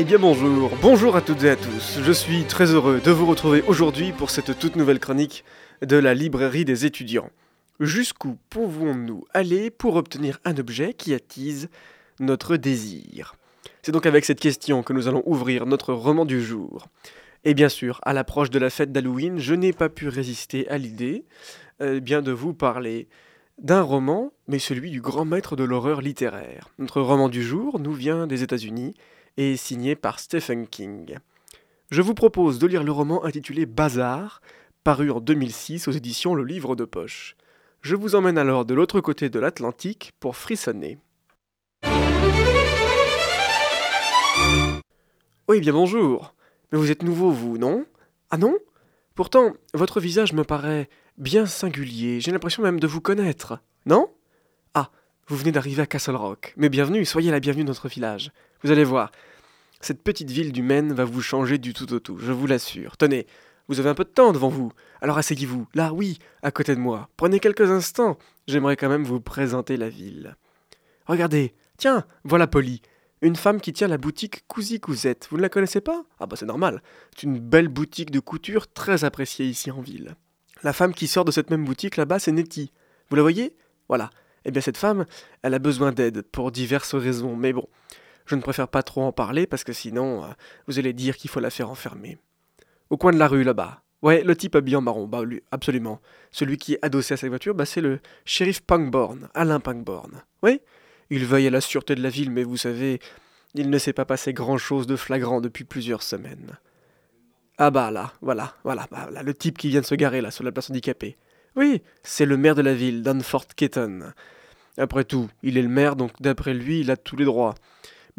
Eh bien bonjour, bonjour à toutes et à tous. Je suis très heureux de vous retrouver aujourd'hui pour cette toute nouvelle chronique de la librairie des étudiants. Jusqu'où pouvons-nous aller pour obtenir un objet qui attise notre désir? C'est donc avec cette question que nous allons ouvrir notre roman du jour. Et bien sûr, à l'approche de la fête d'Halloween, je n'ai pas pu résister à l'idée eh bien de vous parler d'un roman, mais celui du grand maître de l'horreur littéraire. Notre roman du jour nous vient des États-Unis et signé par Stephen King. Je vous propose de lire le roman intitulé Bazar, paru en 2006 aux éditions Le Livre de Poche. Je vous emmène alors de l'autre côté de l'Atlantique pour frissonner. Oui, bien bonjour. Mais vous êtes nouveau, vous, non? Ah non? Pourtant, votre visage me paraît bien singulier, j'ai l'impression même de vous connaître. Non? Ah, vous venez d'arriver à Castle Rock. Mais bienvenue, soyez la bienvenue dans notre village. Vous allez voir, cette petite ville du Maine va vous changer du tout au tout, je vous l'assure. Tenez, vous avez un peu de temps devant vous, alors asseyez-vous, là, oui, à côté de moi. Prenez quelques instants, j'aimerais quand même vous présenter la ville. Regardez, tiens, voilà Polly, une femme qui tient la boutique Cousy Cousette. Vous ne la connaissez pas? Ah bah c'est normal. C'est une belle boutique de couture très appréciée ici en ville. La femme qui sort de cette même boutique là-bas, c'est Nettie. Vous la voyez? Voilà. Eh bien cette femme, elle a besoin d'aide pour diverses raisons, mais bon, je ne préfère pas trop en parler parce que sinon, euh, vous allez dire qu'il faut la faire enfermer. Au coin de la rue là-bas. Ouais, le type habillé en marron, bah lui, absolument. Celui qui est adossé à sa voiture, bah c'est le shérif Punkborn, Alain Punkborn. Oui? Il veille à la sûreté de la ville, mais vous savez, il ne s'est pas passé grand-chose de flagrant depuis plusieurs semaines. Ah bah là, voilà, voilà, bah, là, le type qui vient de se garer là sur la place handicapée. Oui, c'est le maire de la ville, Danford Keaton. Après tout, il est le maire, donc d'après lui, il a tous les droits.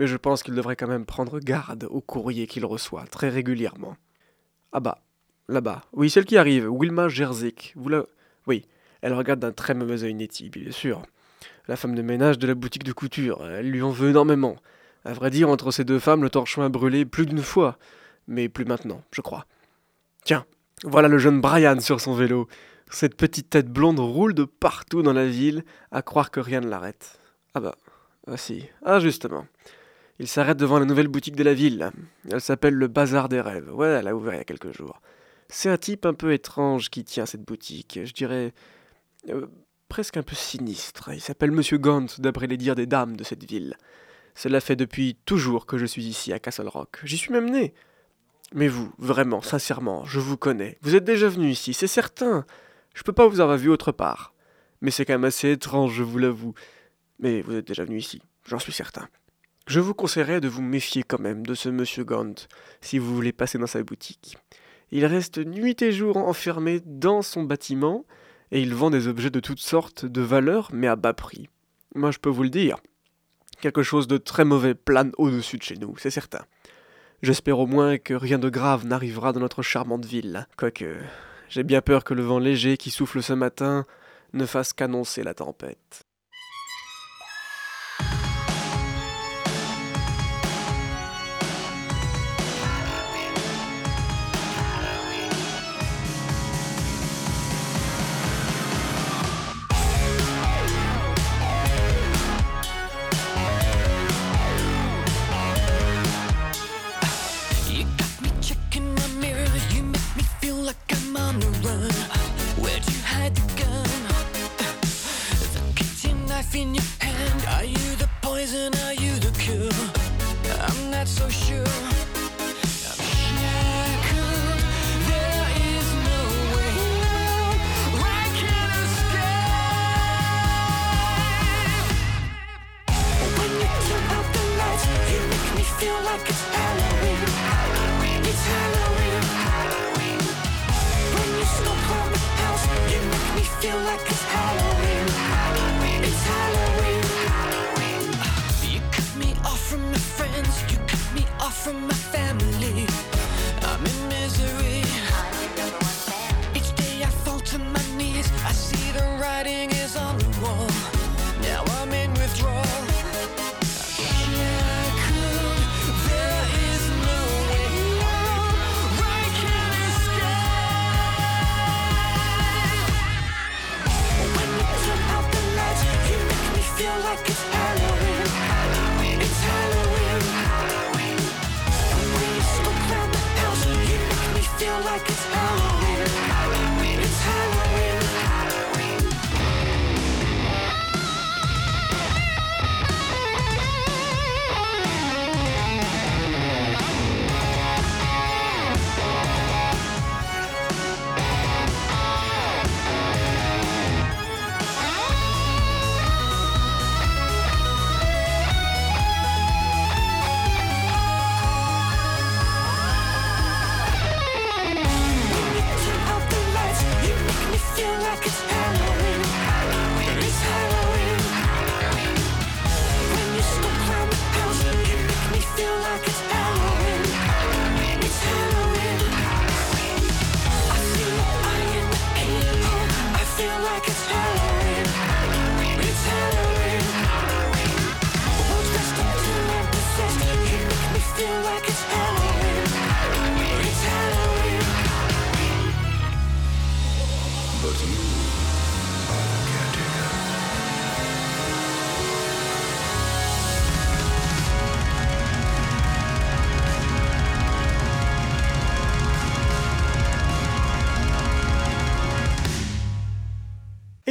Mais je pense qu'il devrait quand même prendre garde aux courriers qu'il reçoit très régulièrement. Ah bah, là-bas. Oui, celle qui arrive, Wilma Jerzik. Vous la... Oui, elle regarde d'un très mauvais œil Nettie, bien sûr la femme de ménage de la boutique de couture. Elle lui en veut énormément. À vrai dire, entre ces deux femmes, le torchon a brûlé plus d'une fois. Mais plus maintenant, je crois. Tiens, voilà le jeune Brian sur son vélo. Cette petite tête blonde roule de partout dans la ville, à croire que rien ne l'arrête. Ah bah, ah si, ah justement. Il s'arrête devant la nouvelle boutique de la ville. Elle s'appelle le Bazar des Rêves. Ouais, elle a ouvert il y a quelques jours. C'est un type un peu étrange qui tient cette boutique. Je dirais. Euh, presque un peu sinistre. Il s'appelle Monsieur Gant, d'après les dires des dames de cette ville. Cela fait depuis toujours que je suis ici à Castle Rock. J'y suis même né. Mais vous, vraiment, sincèrement, je vous connais. Vous êtes déjà venu ici, c'est certain. Je peux pas vous avoir vu autre part. Mais c'est quand même assez étrange, je vous l'avoue. Mais vous êtes déjà venu ici, j'en suis certain. Je vous conseillerais de vous méfier quand même de ce monsieur Gant, si vous voulez passer dans sa boutique. Il reste nuit et jour enfermé dans son bâtiment, et il vend des objets de toutes sortes, de valeurs, mais à bas prix. Moi je peux vous le dire, quelque chose de très mauvais plane au-dessus de chez nous, c'est certain. J'espère au moins que rien de grave n'arrivera dans notre charmante ville, quoique j'ai bien peur que le vent léger qui souffle ce matin ne fasse qu'annoncer la tempête. you.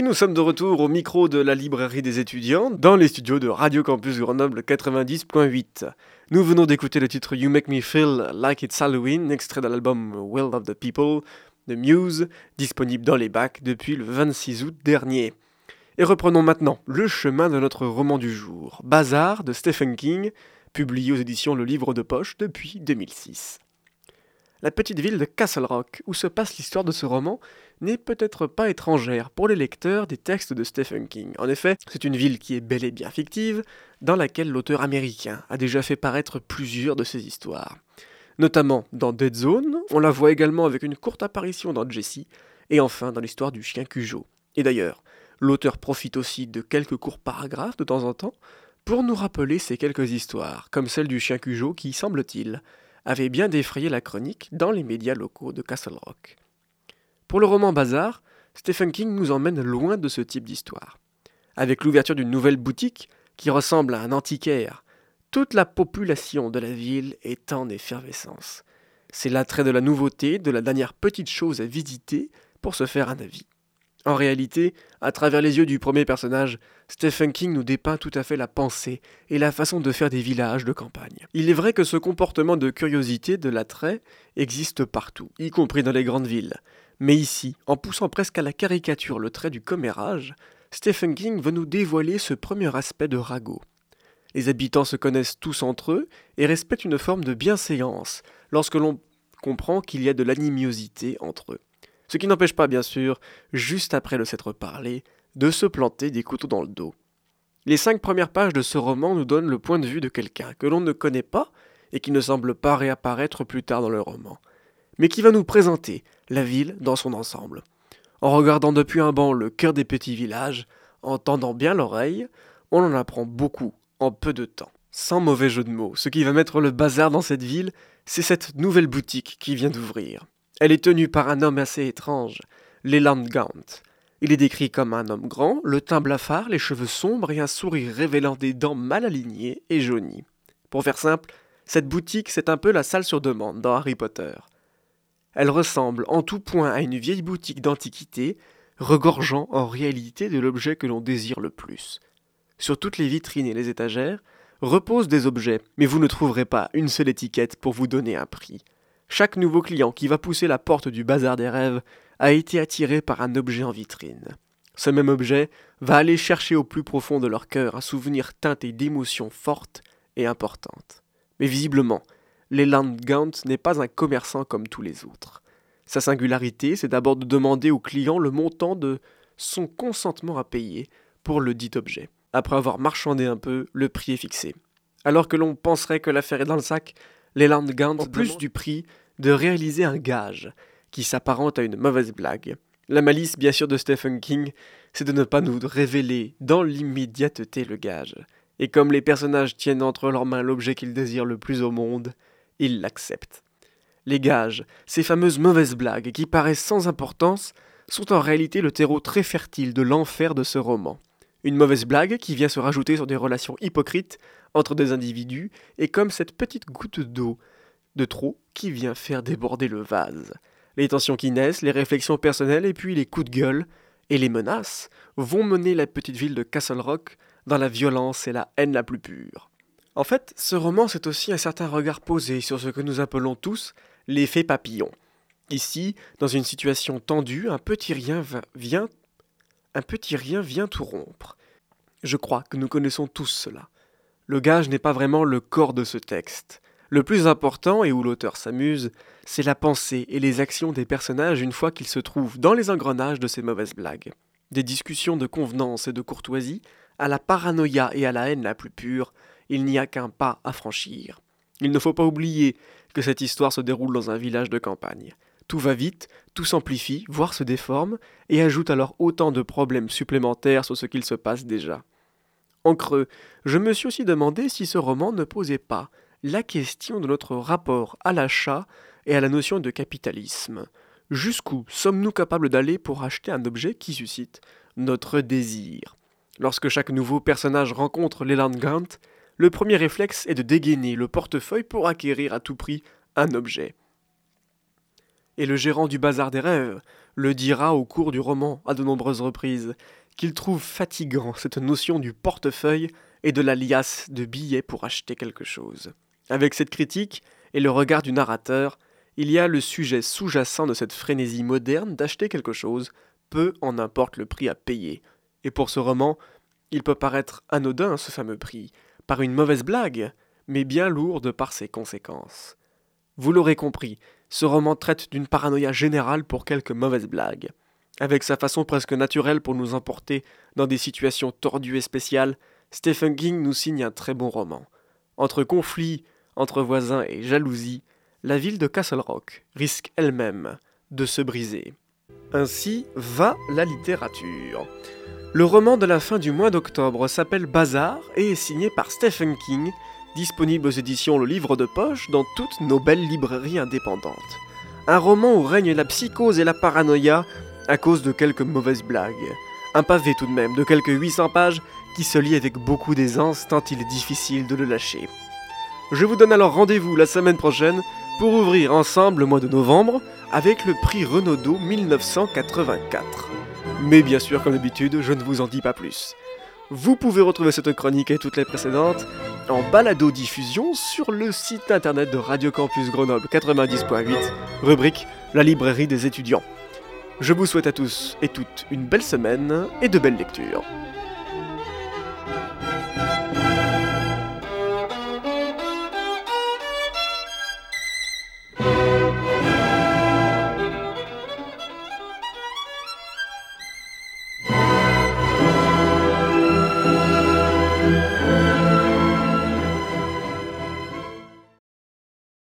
Et nous sommes de retour au micro de la librairie des étudiants, dans les studios de Radio Campus Grenoble 90.8. Nous venons d'écouter le titre You Make Me Feel Like It's Halloween, extrait de l'album Will of the People de Muse, disponible dans les bacs depuis le 26 août dernier. Et reprenons maintenant le chemin de notre roman du jour, Bazar de Stephen King, publié aux éditions Le Livre de Poche depuis 2006. La petite ville de Castle Rock, où se passe l'histoire de ce roman, n'est peut-être pas étrangère pour les lecteurs des textes de Stephen King. En effet, c'est une ville qui est bel et bien fictive, dans laquelle l'auteur américain a déjà fait paraître plusieurs de ses histoires. Notamment dans Dead Zone, on la voit également avec une courte apparition dans Jessie, et enfin dans l'histoire du chien Cujo. Et d'ailleurs, l'auteur profite aussi de quelques courts paragraphes de temps en temps pour nous rappeler ces quelques histoires, comme celle du chien Cujo qui, semble-t-il, avait bien défrayé la chronique dans les médias locaux de Castle Rock. Pour le roman Bazar, Stephen King nous emmène loin de ce type d'histoire. Avec l'ouverture d'une nouvelle boutique qui ressemble à un antiquaire, toute la population de la ville est en effervescence. C'est l'attrait de la nouveauté, de la dernière petite chose à visiter pour se faire un avis. En réalité, à travers les yeux du premier personnage, Stephen King nous dépeint tout à fait la pensée et la façon de faire des villages de campagne. Il est vrai que ce comportement de curiosité, de l'attrait, existe partout, y compris dans les grandes villes. Mais ici, en poussant presque à la caricature le trait du commérage, Stephen King veut nous dévoiler ce premier aspect de ragot. Les habitants se connaissent tous entre eux et respectent une forme de bienséance lorsque l'on comprend qu'il y a de l'animosité entre eux. Ce qui n'empêche pas, bien sûr, juste après le s'être parlé, de se planter des couteaux dans le dos. Les cinq premières pages de ce roman nous donnent le point de vue de quelqu'un que l'on ne connaît pas et qui ne semble pas réapparaître plus tard dans le roman, mais qui va nous présenter la ville dans son ensemble. En regardant depuis un banc le cœur des petits villages, en tendant bien l'oreille, on en apprend beaucoup en peu de temps. Sans mauvais jeu de mots, ce qui va mettre le bazar dans cette ville, c'est cette nouvelle boutique qui vient d'ouvrir. Elle est tenue par un homme assez étrange, Leland Gaunt. Il est décrit comme un homme grand, le teint blafard, les cheveux sombres et un sourire révélant des dents mal alignées et jaunies. Pour faire simple, cette boutique, c'est un peu la salle sur demande dans Harry Potter. Elle ressemble en tout point à une vieille boutique d'antiquité, regorgeant en réalité de l'objet que l'on désire le plus. Sur toutes les vitrines et les étagères reposent des objets, mais vous ne trouverez pas une seule étiquette pour vous donner un prix. Chaque nouveau client qui va pousser la porte du bazar des rêves a été attiré par un objet en vitrine. Ce même objet va aller chercher au plus profond de leur cœur un souvenir teinté d'émotions fortes et importantes. Mais visiblement, Leland Gaunt n'est pas un commerçant comme tous les autres. Sa singularité, c'est d'abord de demander au client le montant de son consentement à payer pour le dit objet. Après avoir marchandé un peu, le prix est fixé. Alors que l'on penserait que l'affaire est dans le sac, Leland Gaunt, en plus du prix, de réaliser un gage qui s'apparente à une mauvaise blague. La malice, bien sûr, de Stephen King, c'est de ne pas nous révéler dans l'immédiateté le gage. Et comme les personnages tiennent entre leurs mains l'objet qu'ils désirent le plus au monde, ils l'acceptent. Les gages, ces fameuses mauvaises blagues qui paraissent sans importance, sont en réalité le terreau très fertile de l'enfer de ce roman. Une mauvaise blague qui vient se rajouter sur des relations hypocrites entre des individus, et comme cette petite goutte d'eau de trop qui vient faire déborder le vase. Les tensions qui naissent, les réflexions personnelles et puis les coups de gueule et les menaces vont mener la petite ville de Castle Rock dans la violence et la haine la plus pure. En fait, ce roman, c'est aussi un certain regard posé sur ce que nous appelons tous l'effet papillon. Ici, dans une situation tendue, un petit rien vient, un petit rien vient tout rompre. Je crois que nous connaissons tous cela. Le gage n'est pas vraiment le corps de ce texte. Le plus important, et où l'auteur s'amuse, c'est la pensée et les actions des personnages une fois qu'ils se trouvent dans les engrenages de ces mauvaises blagues. Des discussions de convenance et de courtoisie, à la paranoïa et à la haine la plus pure, il n'y a qu'un pas à franchir. Il ne faut pas oublier que cette histoire se déroule dans un village de campagne. Tout va vite, tout s'amplifie, voire se déforme, et ajoute alors autant de problèmes supplémentaires sur ce qu'il se passe déjà. En creux, je me suis aussi demandé si ce roman ne posait pas la question de notre rapport à l'achat et à la notion de capitalisme. Jusqu'où sommes-nous capables d'aller pour acheter un objet qui suscite notre désir? Lorsque chaque nouveau personnage rencontre Leland Grant, le premier réflexe est de dégainer le portefeuille pour acquérir à tout prix un objet. Et le gérant du bazar des rêves le dira au cours du roman à de nombreuses reprises, qu'il trouve fatigant cette notion du portefeuille et de la liasse de billets pour acheter quelque chose. Avec cette critique et le regard du narrateur, il y a le sujet sous-jacent de cette frénésie moderne d'acheter quelque chose, peu en importe le prix à payer. Et pour ce roman, il peut paraître anodin ce fameux prix, par une mauvaise blague, mais bien lourde par ses conséquences. Vous l'aurez compris, ce roman traite d'une paranoïa générale pour quelques mauvaises blagues. Avec sa façon presque naturelle pour nous emporter dans des situations tordues et spéciales, Stephen King nous signe un très bon roman. Entre conflits, entre voisins et jalousie, la ville de Castle Rock risque elle-même de se briser. Ainsi va la littérature. Le roman de la fin du mois d'octobre s'appelle Bazar et est signé par Stephen King, disponible aux éditions Le Livre de Poche dans toutes nos belles librairies indépendantes. Un roman où règne la psychose et la paranoïa à cause de quelques mauvaises blagues. Un pavé tout de même de quelques 800 pages qui se lit avec beaucoup d'aisance tant il est difficile de le lâcher. Je vous donne alors rendez-vous la semaine prochaine pour ouvrir ensemble le mois de novembre avec le prix Renaudot 1984. Mais bien sûr, comme d'habitude, je ne vous en dis pas plus. Vous pouvez retrouver cette chronique et toutes les précédentes en balado-diffusion sur le site internet de Radio Campus Grenoble 90.8, rubrique La librairie des étudiants. Je vous souhaite à tous et toutes une belle semaine et de belles lectures.